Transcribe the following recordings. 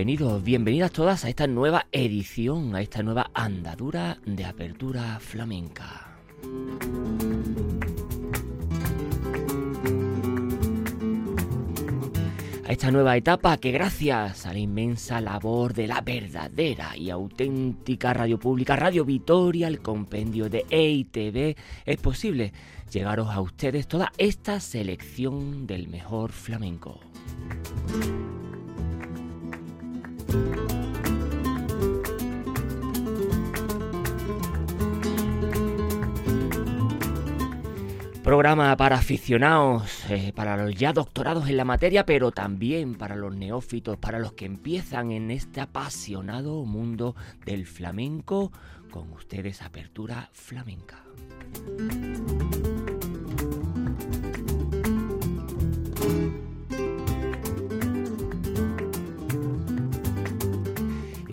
Bienvenidos, bienvenidas todas a esta nueva edición, a esta nueva andadura de apertura flamenca. A esta nueva etapa que gracias a la inmensa labor de la verdadera y auténtica radio pública Radio Vitoria, el compendio de EITV, es posible llegaros a ustedes toda esta selección del mejor flamenco. Programa para aficionados, eh, para los ya doctorados en la materia, pero también para los neófitos, para los que empiezan en este apasionado mundo del flamenco, con ustedes Apertura Flamenca.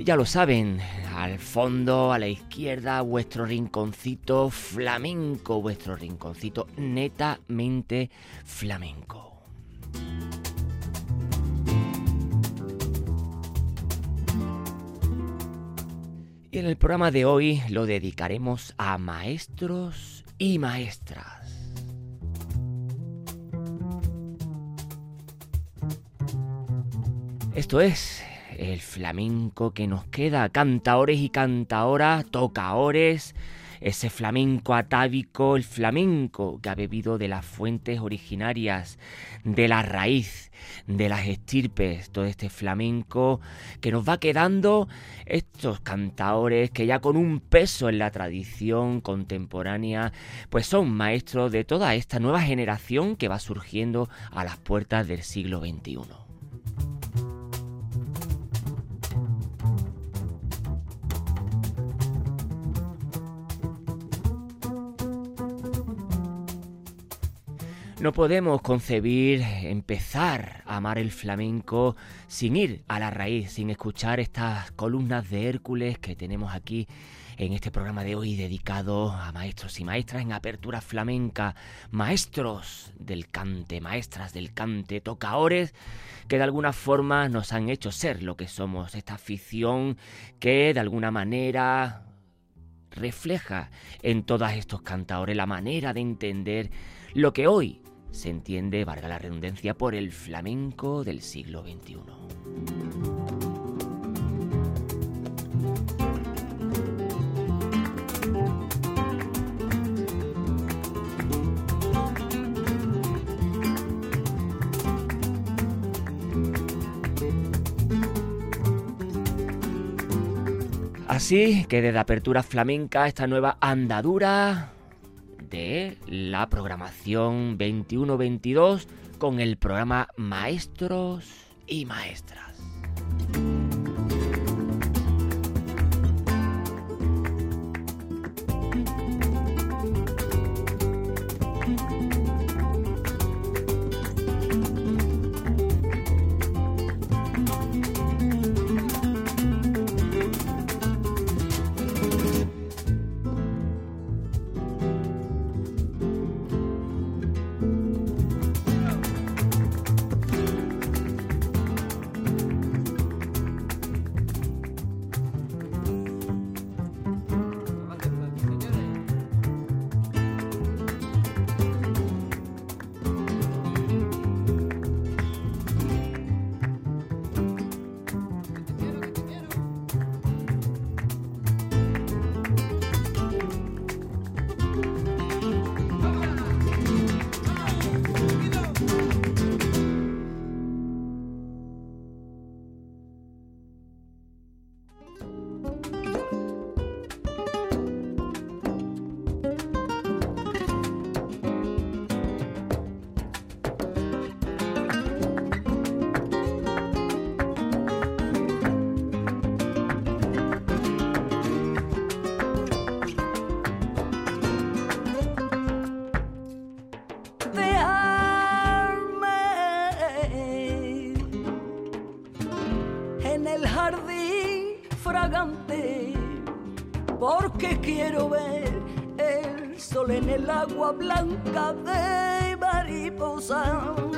ya lo saben, fondo, a la izquierda, vuestro rinconcito flamenco, vuestro rinconcito netamente flamenco. Y en el programa de hoy lo dedicaremos a maestros y maestras. Esto es el flamenco que nos queda, cantaores y cantaoras, tocaores, ese flamenco atávico, el flamenco que ha bebido de las fuentes originarias, de la raíz, de las estirpes, todo este flamenco que nos va quedando, estos cantaores que ya con un peso en la tradición contemporánea, pues son maestros de toda esta nueva generación que va surgiendo a las puertas del siglo XXI. No podemos concebir, empezar a amar el flamenco sin ir a la raíz, sin escuchar estas columnas de Hércules que tenemos aquí en este programa de hoy dedicado a maestros y maestras en apertura flamenca, maestros del cante, maestras del cante, tocaores que de alguna forma nos han hecho ser lo que somos, esta afición que de alguna manera refleja en todos estos cantaores la manera de entender lo que hoy se entiende, valga la redundancia, por el flamenco del siglo XXI. Así que desde Apertura Flamenca, esta nueva andadura de la programación 21-22 con el programa Maestros y maestras. El agua blanca de mariposa.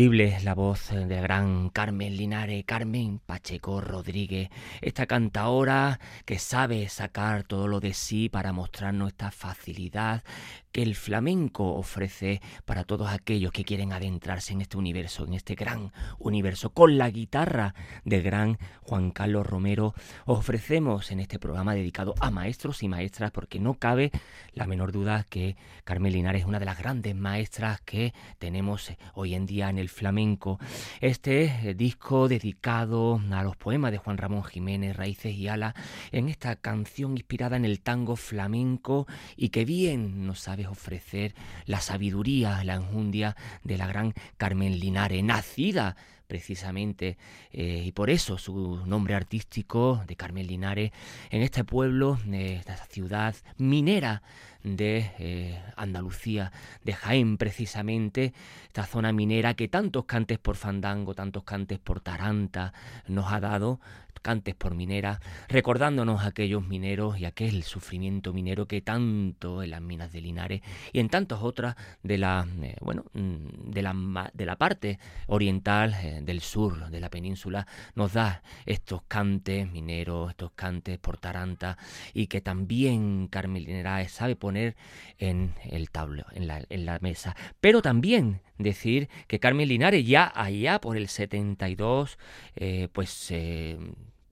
Inconfundible la voz de gran Carmen Linares, Carmen Pacheco Rodríguez, esta cantaora que sabe sacar todo lo de sí para mostrarnos esta facilidad que el flamenco ofrece para todos aquellos que quieren adentrarse en este universo, en este gran universo. Con la guitarra del gran Juan Carlos Romero ofrecemos en este programa dedicado a maestros y maestras porque no cabe la menor duda que Carmen Linares es una de las grandes maestras que tenemos hoy en día en el flamenco. Este eh, disco dedicado a los poemas de Juan Ramón Jiménez, Raíces y Ala, en esta canción inspirada en el tango flamenco y que bien nos sabe ofrecer la sabiduría, la enjundia de la gran Carmen Linares, nacida precisamente, eh, y por eso su nombre artístico de Carmen Linares, en este pueblo, de esta ciudad minera de eh, Andalucía, de Jaén precisamente, esta zona minera que tantos cantes por fandango, tantos cantes por taranta nos ha dado, cantes por minera, recordándonos aquellos mineros y aquel sufrimiento minero que tanto en las minas de Linares y en tantas otras de la eh, bueno mm, de la, de la parte oriental eh, del sur de la península nos da estos cantes mineros, estos cantes por taranta y que también Carmen Linares sabe poner en el tablo, en la, en la mesa, pero también decir que Carmen Linares ya allá por el 72 eh, pues eh,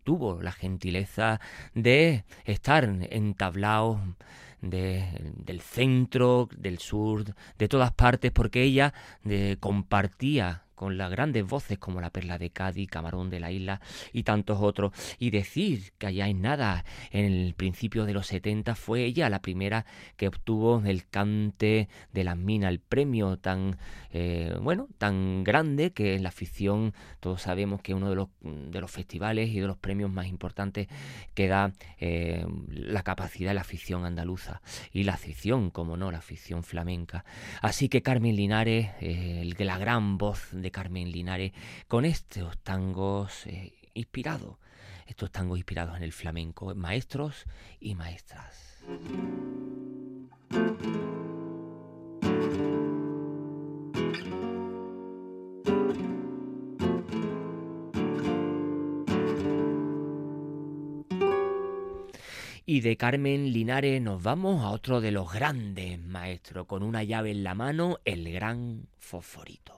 tuvo la gentileza de estar entablado de, del centro, del sur, de todas partes, porque ella de, compartía con las grandes voces como la Perla de Cádiz, Camarón de la Isla y tantos otros, y decir que allá en nada, en el principio de los 70 fue ella la primera que obtuvo el cante de las minas, el premio tan, eh, bueno, tan grande que en la afición todos sabemos que es uno de los, de los festivales y de los premios más importantes que da eh, la capacidad de la afición andaluza y la afición, como no, la afición flamenca. Así que Carmen Linares, eh, la gran voz de Carmen Linares con estos tangos eh, inspirados, estos tangos inspirados en el flamenco, maestros y maestras. Y de Carmen Linares nos vamos a otro de los grandes maestros, con una llave en la mano, el gran Fosforito.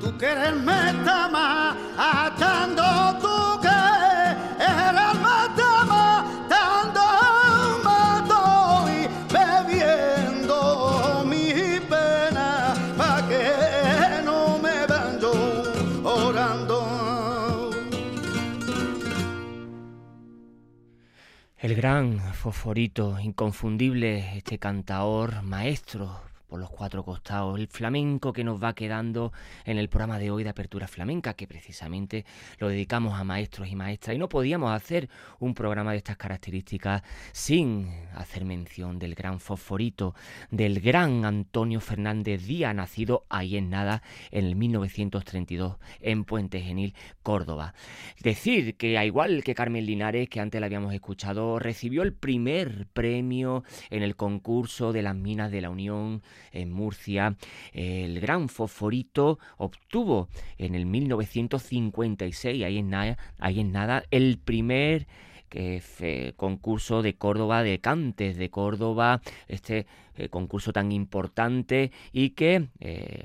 Tú quererme está matando, gran fosforito, inconfundible, este cantaor maestro por los cuatro costados, el flamenco que nos va quedando en el programa de hoy de Apertura Flamenca, que precisamente lo dedicamos a maestros y maestras. Y no podíamos hacer un programa de estas características sin hacer mención del gran fosforito, del gran Antonio Fernández Díaz, nacido ahí en nada en el 1932 en Puente Genil, Córdoba. Decir que, a igual que Carmen Linares, que antes la habíamos escuchado, recibió el primer premio en el concurso de las minas de la Unión en Murcia. El gran fosforito obtuvo en el 1956, ahí en nada, ahí en nada el primer fue concurso de Córdoba, de Cantes de Córdoba, este eh, concurso tan importante y que eh,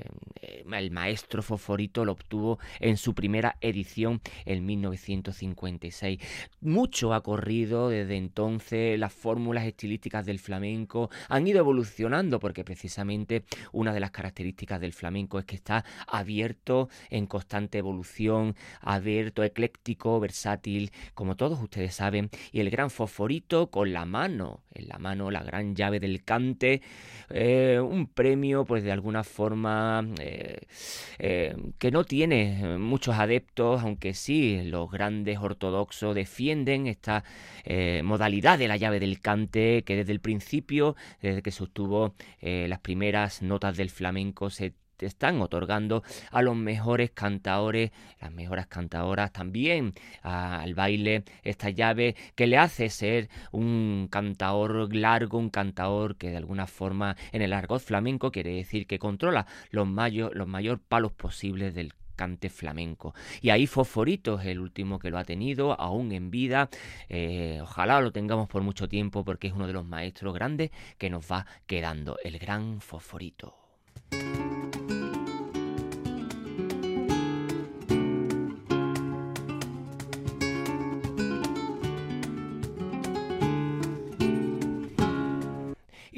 el maestro Fosforito lo obtuvo en su primera edición en 1956. Mucho ha corrido desde entonces, las fórmulas estilísticas del flamenco han ido evolucionando porque precisamente una de las características del flamenco es que está abierto en constante evolución, abierto, ecléctico, versátil, como todos ustedes saben, y el gran Fosforito con la mano, en la mano la gran llave del cante, eh, un premio pues de alguna forma eh, eh, que no tiene muchos adeptos, aunque sí los grandes ortodoxos defienden esta modalidad de la llave del cante que desde el principio, desde que eh, las primeras notas del flamenco, se están otorgando a los mejores cantaores, las mejores cantadoras también al baile esta llave que le hace ser un cantaor largo, un cantaor que de alguna forma en el argot flamenco quiere decir que controla los, mayo- los mayor palos posibles del cante flamenco. Y ahí Fosforito es el último que lo ha tenido, aún en vida. Eh, ojalá lo tengamos por mucho tiempo porque es uno de los maestros grandes que nos va quedando, el gran Fosforito.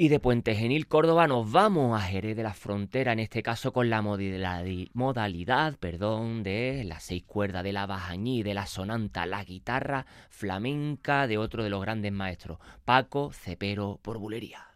Y de Puente Genil, Córdoba, nos vamos a Jerez de la Frontera, en este caso con la modalidad perdón, de las seis cuerdas de la bajañí, de la sonanta, la guitarra flamenca de otro de los grandes maestros, Paco Cepero por Bulería.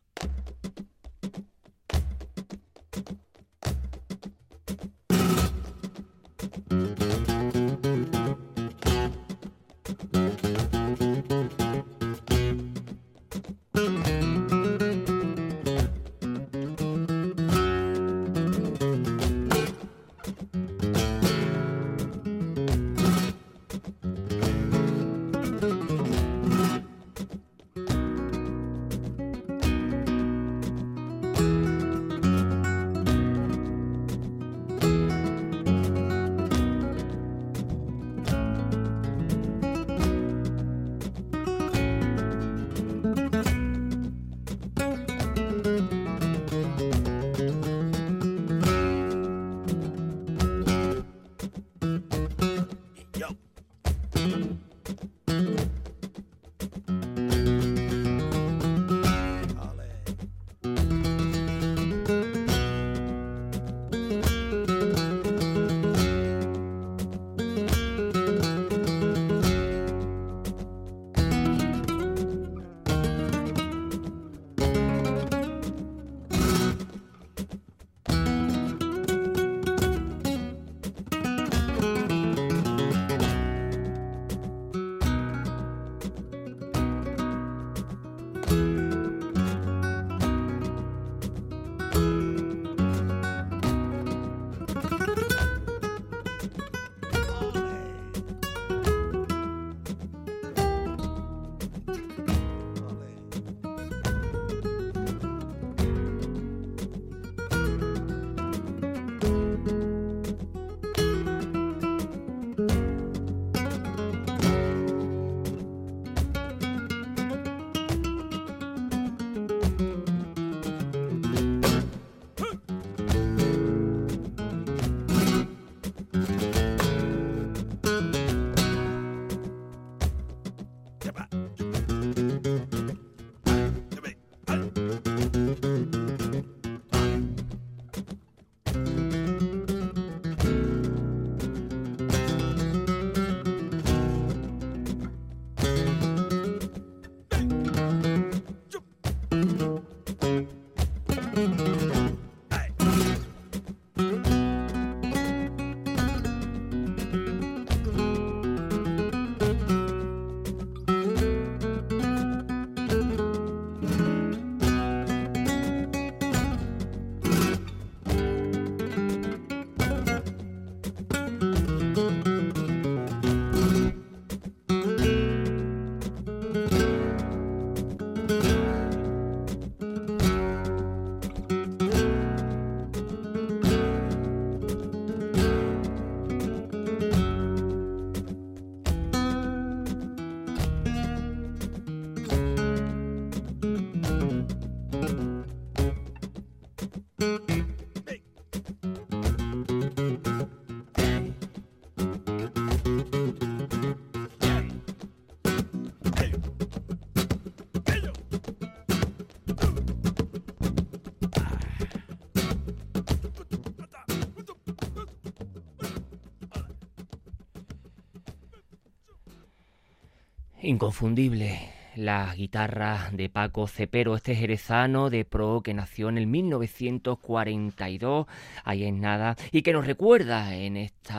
Inconfundible la guitarra de Paco Cepero, este jerezano de pro que nació en el 1942, ahí es nada, y que nos recuerda en estos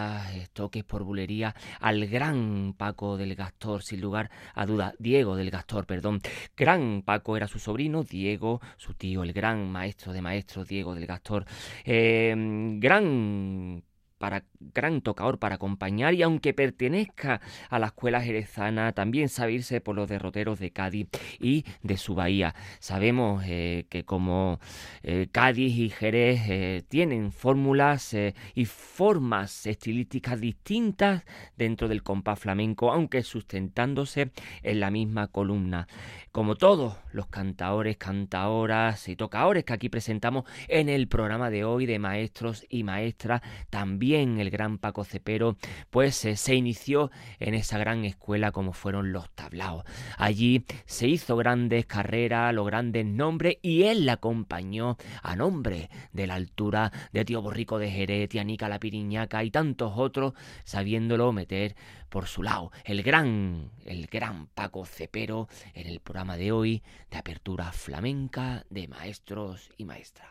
toques por bulería al gran Paco del Gastor, sin lugar a duda, Diego del Gastor, perdón. Gran Paco era su sobrino, Diego, su tío, el gran maestro de maestros, Diego del Gastor. Eh, gran para gran tocador para acompañar y aunque pertenezca a la escuela jerezana, también sabe irse por los derroteros de Cádiz y de su bahía. Sabemos eh, que como eh, Cádiz y Jerez eh, tienen fórmulas y formas estilísticas distintas dentro del compás flamenco, aunque sustentándose en la misma columna como todos los cantaores, cantaoras y tocadores que aquí presentamos en el programa de hoy de maestros y maestras, también el gran Paco Cepero, pues eh, se inició en esa gran escuela como fueron los tablaos. Allí se hizo grandes carreras, los grandes nombres y él la acompañó a nombre de la altura de Tío Borrico de Jerez, Tianica la Piriñaca y tantos otros, sabiéndolo meter por su lado. El gran, el gran Paco Cepero en el programa de hoy de apertura flamenca de maestros y maestras.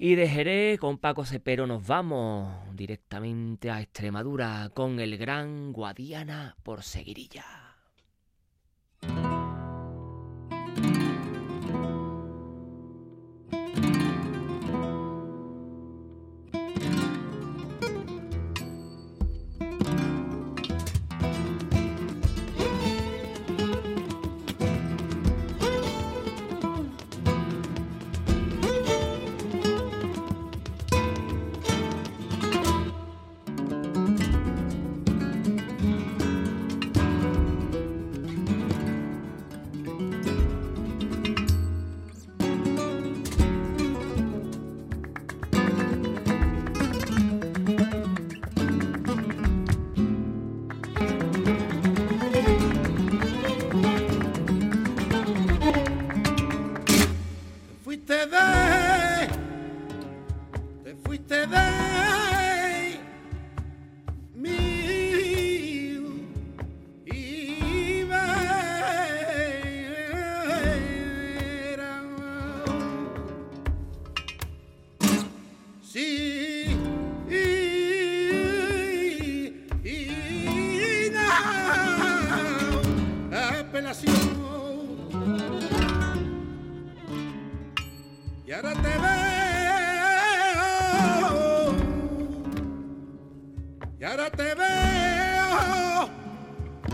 Y de con Paco Cepero nos vamos directamente a Extremadura con el gran Guadiana por Seguirilla.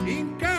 Inca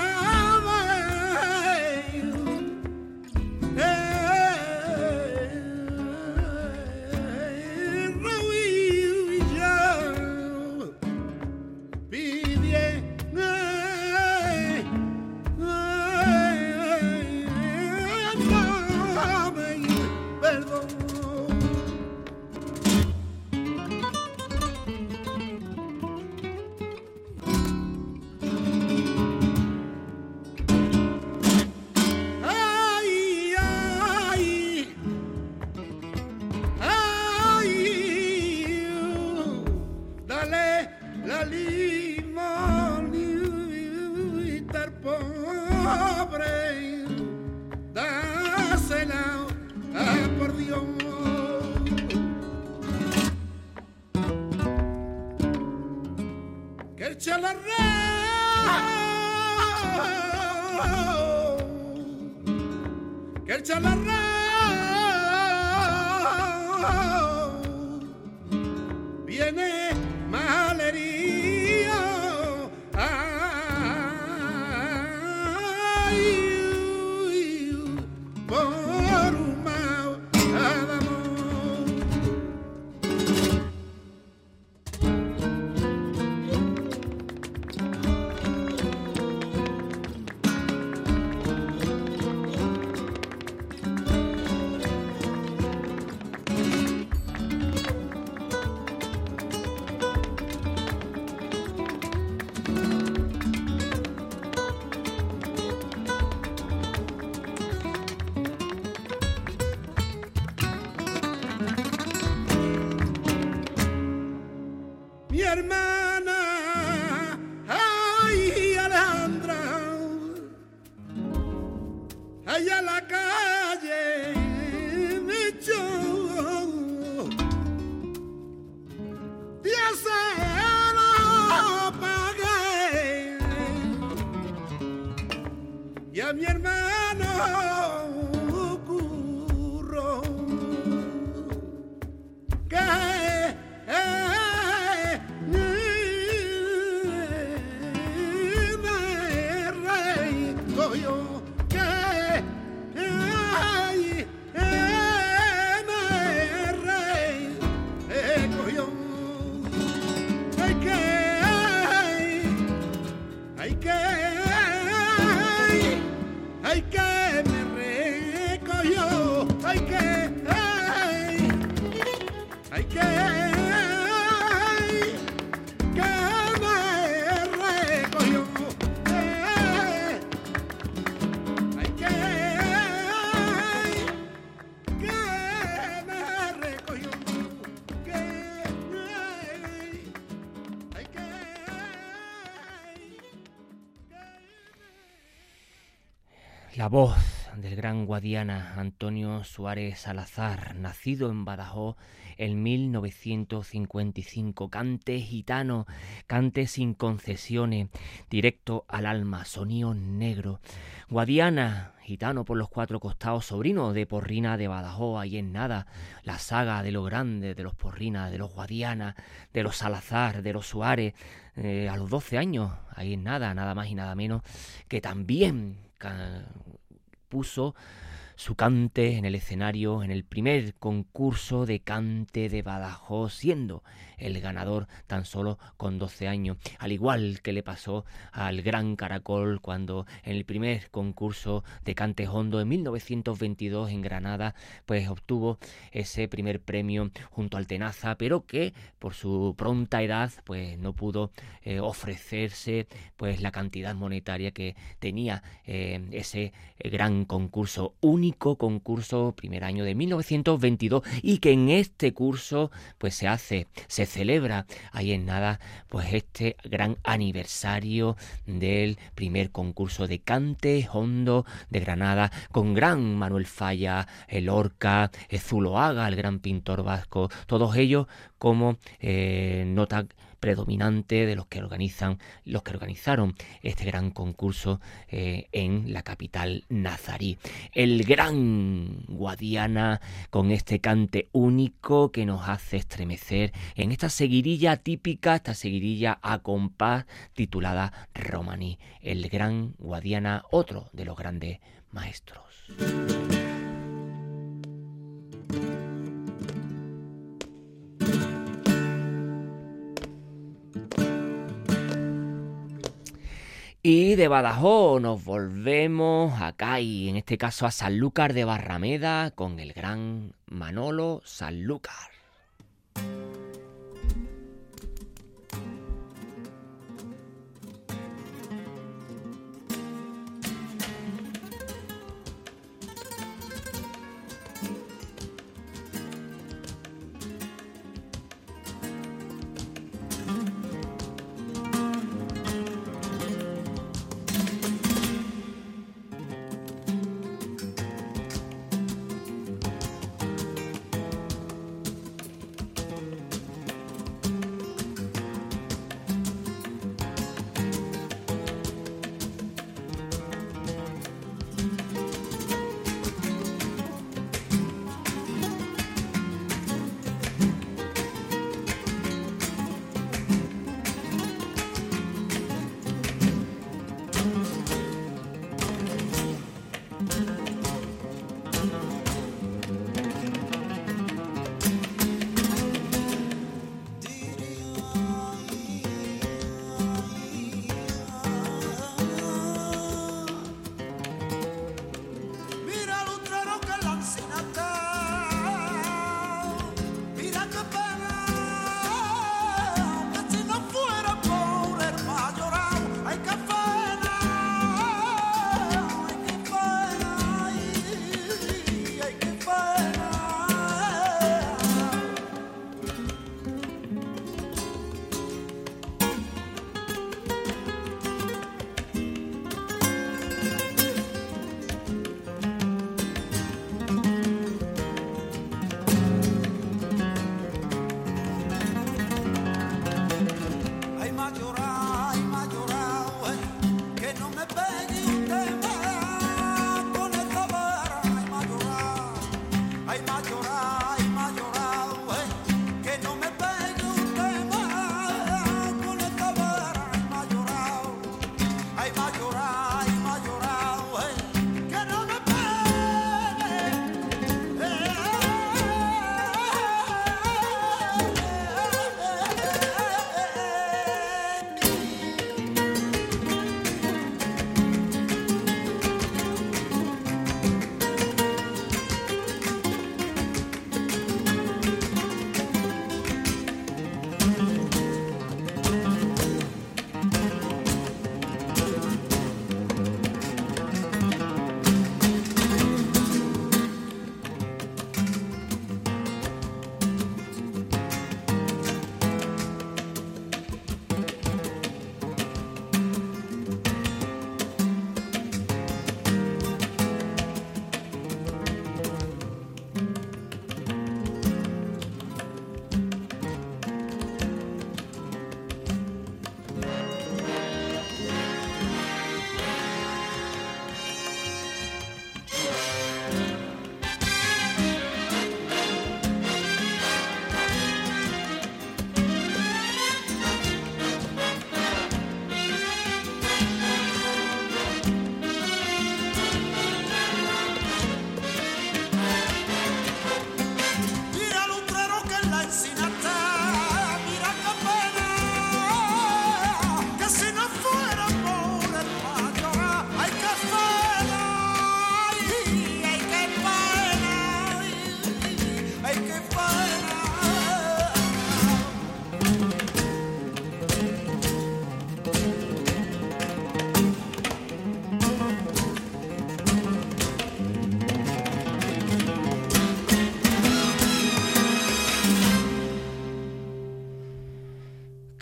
La voz del gran Guadiana Antonio Suárez Salazar, nacido en Badajoz en 1955, cante gitano, cante sin concesiones, directo al alma, sonido negro. Guadiana, gitano por los cuatro costados, sobrino de Porrina de Badajoz, ahí en nada, la saga de los grandes, de los Porrina, de los Guadiana, de los Salazar, de los Suárez, eh, a los 12 años, ahí en nada, nada más y nada menos, que también puso su cante en el escenario en el primer concurso de cante de Badajoz, siendo el ganador tan solo con 12 años, al igual que le pasó al Gran Caracol cuando en el primer concurso de cante hondo en 1922 en Granada, pues obtuvo ese primer premio junto al Tenaza, pero que por su pronta edad pues no pudo eh, ofrecerse pues la cantidad monetaria que tenía eh, ese gran concurso, único concurso primer año de 1922 y que en este curso pues se hace, se celebra. Ahí en nada pues este gran aniversario del primer concurso de cante hondo de Granada con gran Manuel Falla, el Orca, el Zuloaga, el gran pintor vasco, todos ellos como eh, nota predominante de los que organizan los que organizaron este gran concurso eh, en la capital nazarí. El gran Guadiana con este cante único que nos hace estremecer en esta seguirilla típica esta seguirilla a compás titulada Romaní. El gran Guadiana otro de los grandes maestros Y de Badajoz nos volvemos acá y en este caso a Sanlúcar de Barrameda con el gran Manolo Sanlúcar.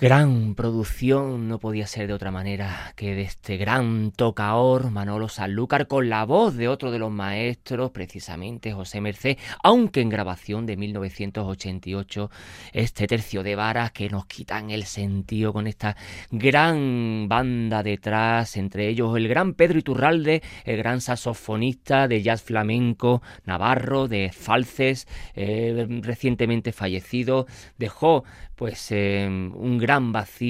Gran producción, no podía ser de otra manera que de este gran tocaor Manolo Sanlúcar con la voz de otro de los maestros, precisamente José Merced, aunque en grabación de 1988, este tercio de varas que nos quitan el sentido con esta gran banda detrás, entre ellos el gran Pedro Iturralde, el gran saxofonista de jazz flamenco navarro, de Falces, eh, recientemente fallecido, dejó pues eh, un gran vacío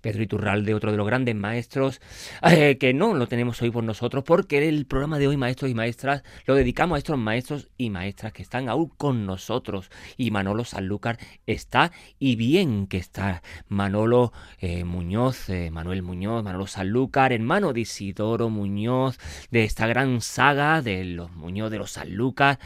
Pedro Iturralde, otro de los grandes maestros, eh, que no lo tenemos hoy por nosotros, porque el programa de hoy, maestros y maestras, lo dedicamos a estos maestros y maestras que están aún con nosotros. Y Manolo Sanlúcar está, y bien que está. Manolo eh, Muñoz, eh, Manuel Muñoz, Manolo Sanlúcar, hermano de Isidoro Muñoz, de esta gran saga de los Muñoz de los Sanlúcar,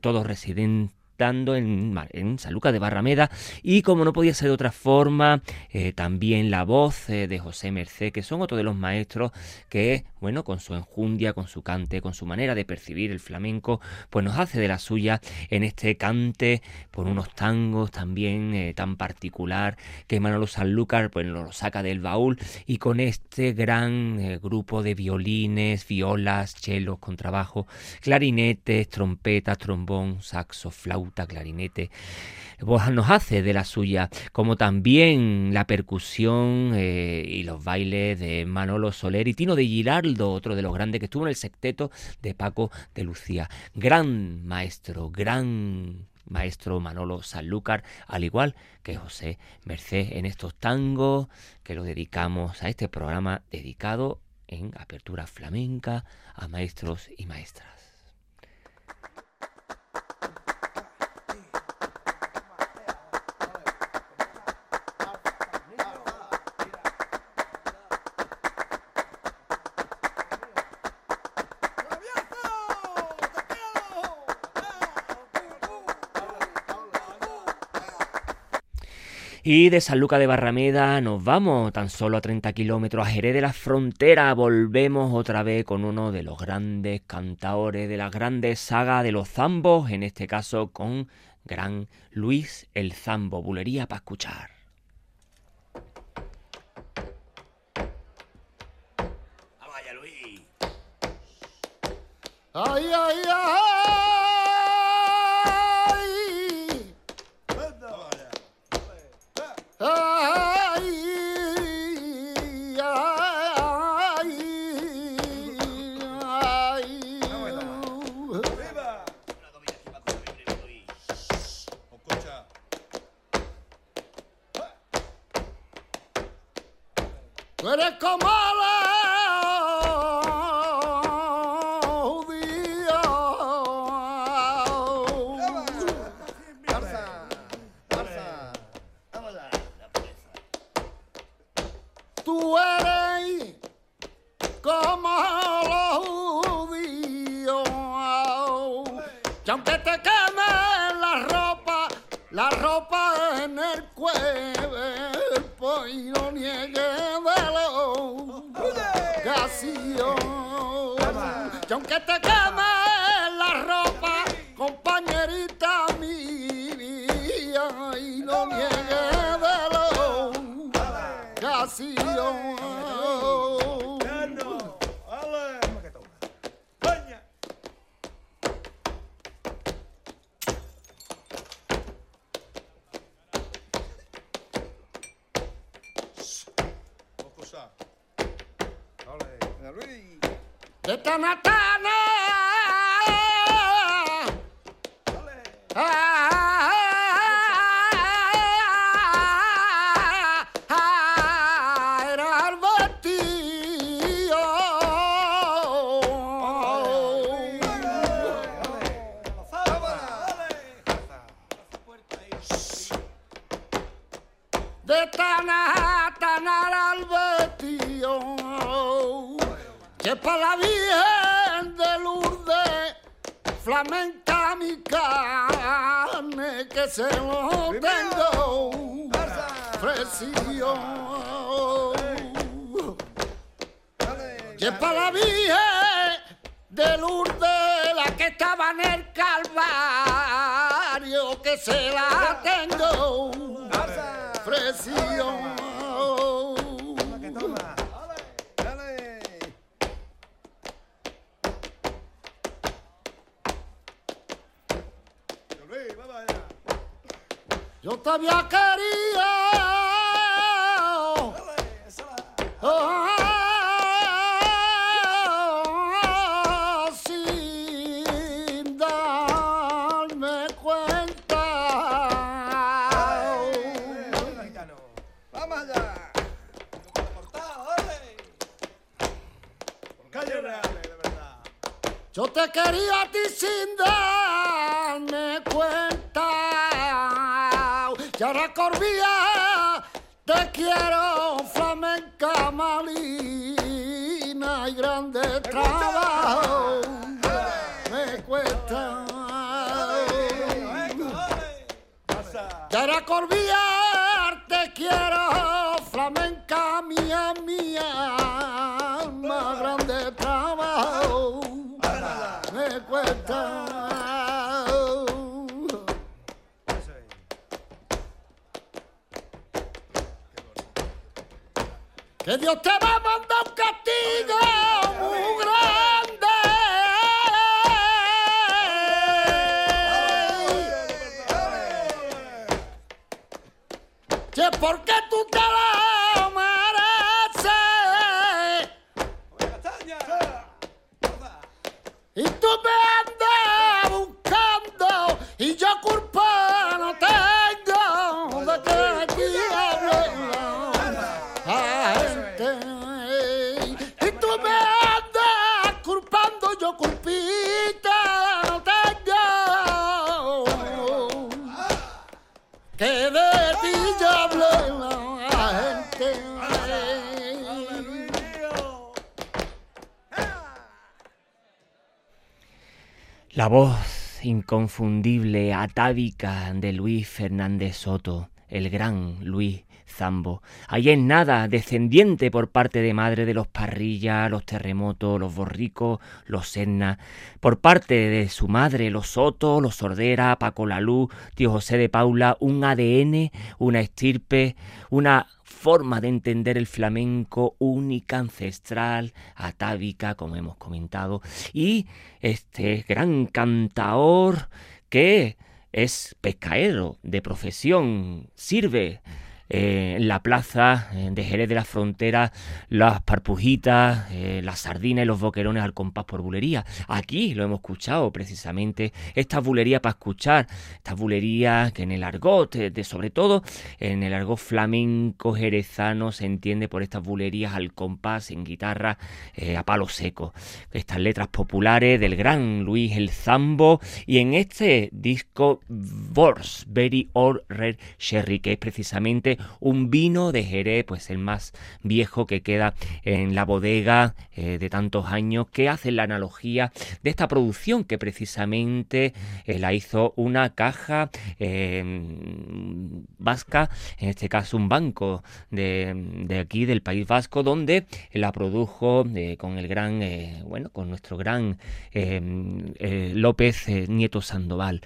todos residentes en, en San Lucas de Barrameda. Y como no podía ser de otra forma, eh, también la voz eh, de José Merced, que son otro de los maestros que, bueno, con su enjundia, con su cante, con su manera de percibir el flamenco, pues nos hace de la suya en este cante por unos tangos también eh, tan particular que Manolo Sanlúcar pues lo saca del baúl. Y con este gran grupo de violines, violas, chelos, contrabajo, clarinetes, trompetas, trombón, saxo, flauta, clarinete, pues nos hace de la suya, como también la percusión eh, y los bailes de Manolo Soler y Tino de Giraldo, otro de los grandes que estuvo en el secteto de Paco de Lucía. Gran maestro, gran maestro Manolo Sanlúcar, al igual que José Merced en estos tangos que lo dedicamos a este programa dedicado en apertura flamenca a maestros y maestras. Y de San Luca de Barrameda nos vamos tan solo a 30 kilómetros a Jerez de la Frontera. Volvemos otra vez con uno de los grandes cantaores de la grandes saga de los zambos, en este caso con gran Luis el Zambo. Bulería para escuchar. Vaya Luis. Ay, ay, ay. salvación. Detonata! Yo te quería a ti sin darme cuenta. Y ahora Corbía, te quiero flamenca malina y grande trabajo. Me cuesta. Y ahora Corbía, te quiero Dios te va a mandar un castigo La voz inconfundible, atávica de Luis Fernández Soto, el gran Luis Zambo. Ahí en nada, descendiente por parte de madre de los Parrilla, los Terremotos, los Borricos, los Serna, por parte de su madre, los Soto, los Sordera, Paco Lalú, tío José de Paula, un ADN, una estirpe, una forma de entender el flamenco única, ancestral, atávica, como hemos comentado, y este gran cantaor que es pescaero de profesión, sirve eh, la plaza eh, de Jerez de la Frontera las parpujitas, eh, las sardinas y los boquerones al compás por bulería. Aquí lo hemos escuchado precisamente, estas bulerías para escuchar, estas bulerías que en el argot, eh, de, sobre todo en el argot flamenco jerezano se entiende por estas bulerías al compás en guitarra a palo seco. Estas letras populares del gran Luis el Zambo y en este disco Bors, Very Old Red Sherry, que es precisamente un vino de Jerez, pues el más viejo que queda en la bodega eh, de tantos años, que hace la analogía de esta producción que precisamente eh, la hizo una caja eh, vasca, en este caso un banco de, de aquí del País Vasco, donde la produjo eh, con el gran, bueno, con nuestro gran eh, López Nieto Sandoval.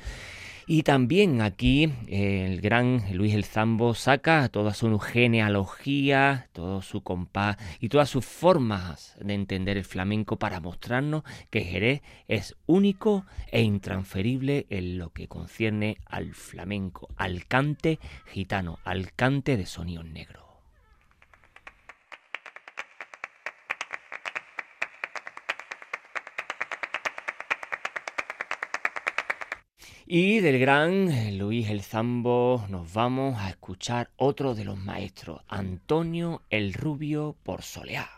Y también aquí eh, el gran Luis el Zambo saca toda su genealogía, todo su compás y todas sus formas de entender el flamenco para mostrarnos que Jerez es único e intransferible en lo que concierne al flamenco, al cante gitano, al cante de sonido negro. Y del gran Luis el Zambo nos vamos a escuchar otro de los maestros, Antonio el Rubio por Soleá.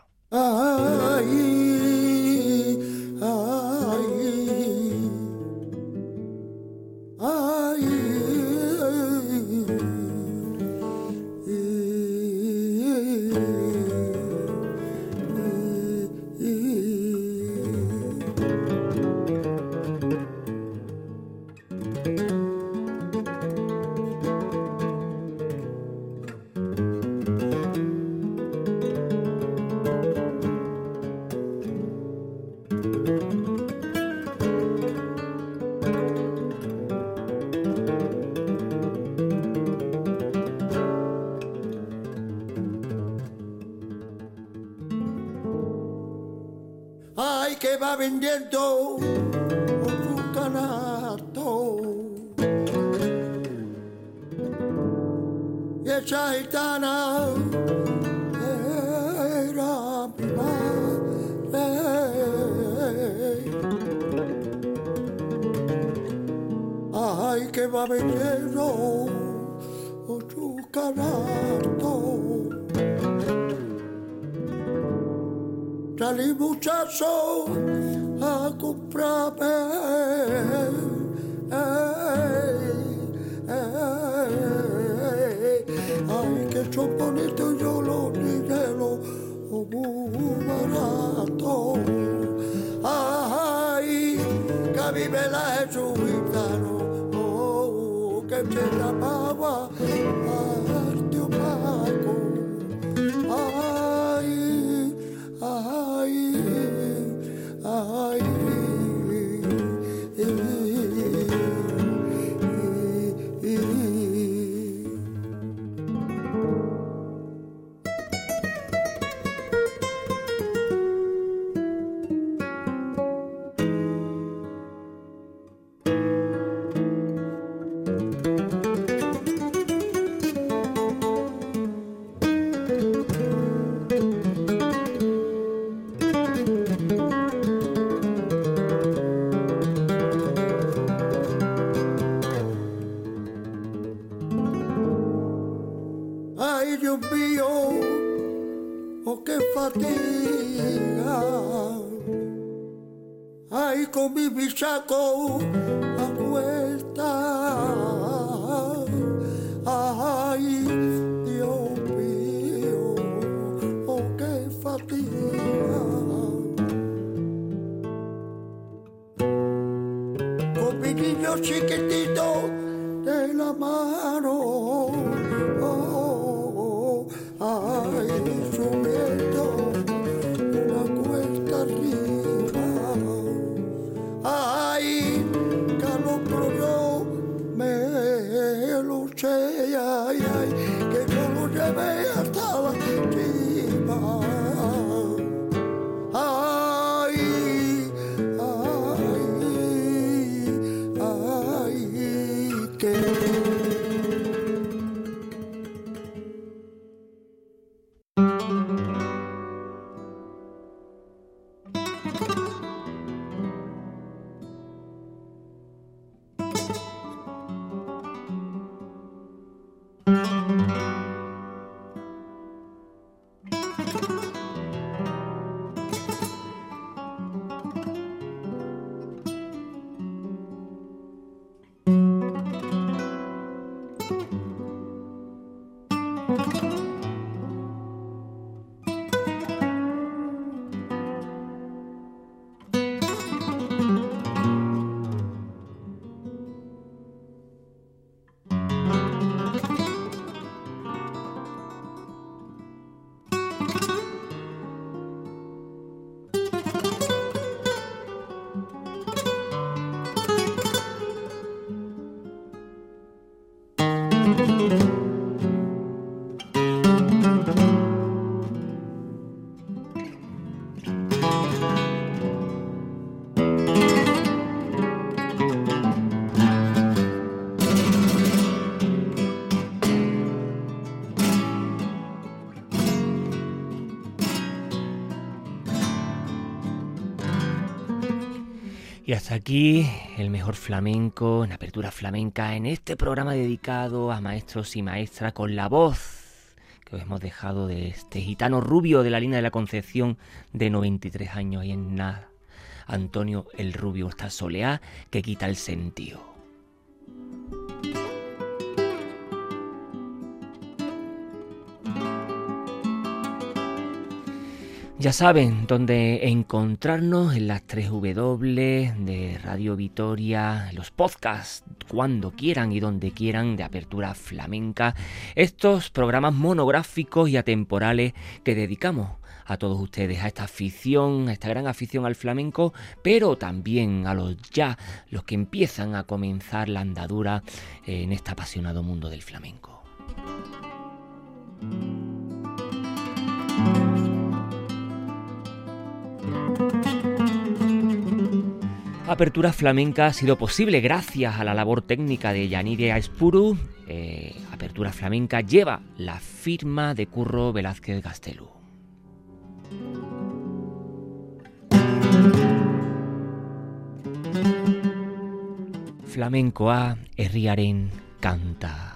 Ay, que va vendiendo su canasto. Salí muchacho a comprarme. Ay, que son bonitos yo los dinero muy barato. Ay, que a mí me la es un gitano, oh, aquí el mejor flamenco en apertura flamenca en este programa dedicado a maestros y maestras con la voz que os hemos dejado de este gitano rubio de la línea de la Concepción de 93 años y en nada. Antonio el Rubio, esta soleá que quita el sentido. Ya saben dónde encontrarnos en las 3 W de Radio Vitoria, los podcasts, cuando quieran y donde quieran, de apertura flamenca. Estos programas monográficos y atemporales que dedicamos a todos ustedes, a esta afición, a esta gran afición al flamenco, pero también a los ya, los que empiezan a comenzar la andadura en este apasionado mundo del flamenco. Apertura Flamenca ha sido posible gracias a la labor técnica de Yanire Aispuru. Eh, Apertura Flamenca lleva la firma de Curro Velázquez Gastelu. Flamencoa herriaren kanta.